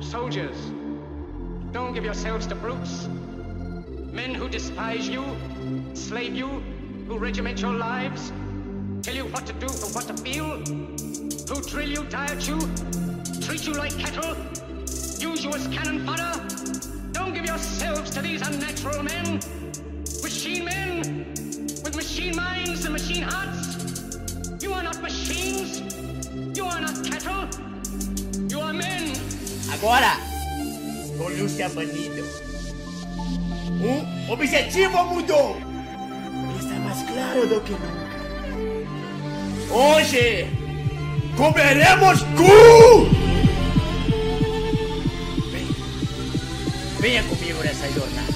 Soldiers, don't give yourselves to brutes. Men who despise you, slave you, who regiment your lives, tell you what to do and what to feel, who drill you, diet you, treat you like cattle, use you as cannon fodder. Don't give yourselves to these unnatural men, Agora, com Lúcia Banido. Um objetivo mudou. Está mais claro do que nunca. Hoje, comeremos cu! Vem, venha comigo nessa jornada.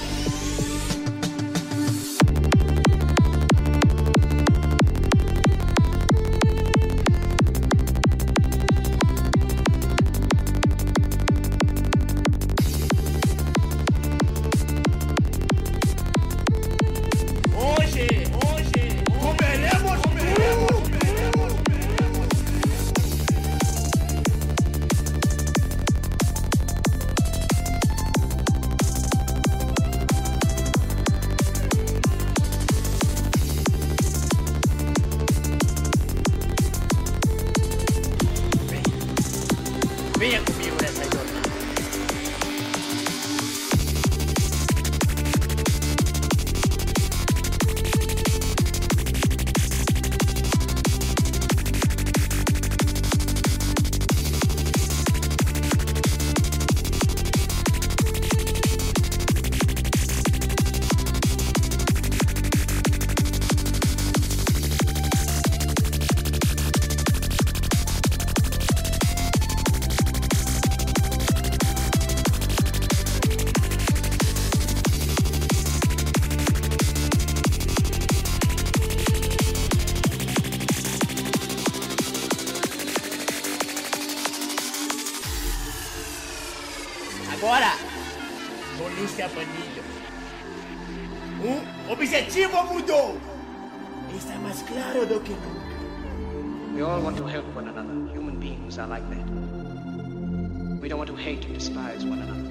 Agora, com Lúcia Banilho. Um objetivo mudou. Está mais claro do que nunca. We all want to help one another. Human beings are like that. We don't want to hate and despise one another.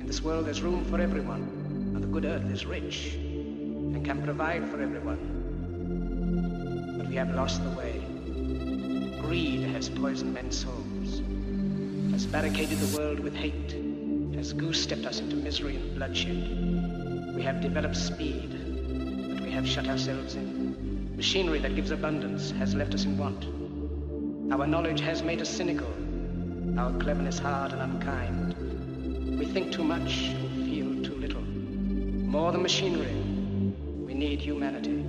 In this world, there's room for everyone, and the good earth is rich and can provide for everyone. But we have lost the way. Greed has poisoned men's souls, has barricaded the world with hate, has goose-stepped us into misery and bloodshed. We have developed speed, but we have shut ourselves in. Machinery that gives abundance has left us in want. Our knowledge has made us cynical, our cleverness hard and unkind. We think too much and feel too little. More than machinery, we need humanity.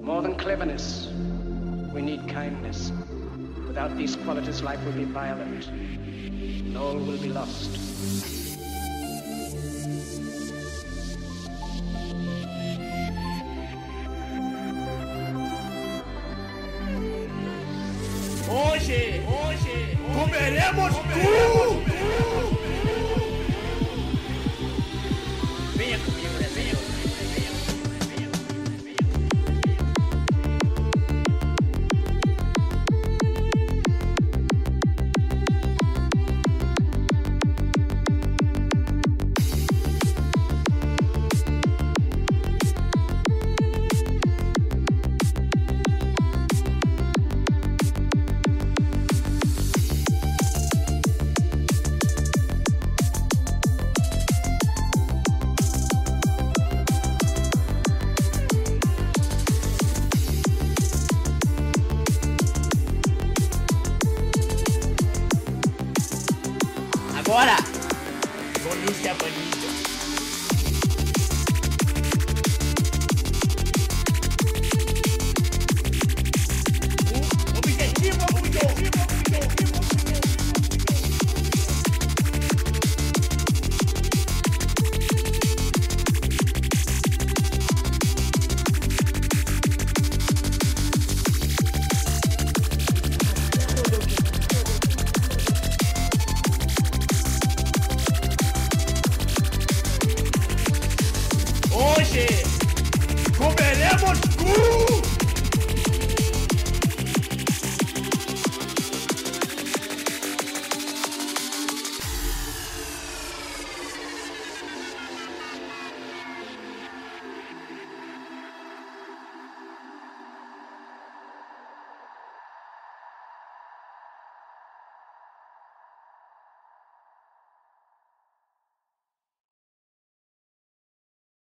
More than cleverness, we need kindness. Without these qualities, life will be violent, and all will be lost. Hoje, hoje, comeremos cu! Agora, comeremos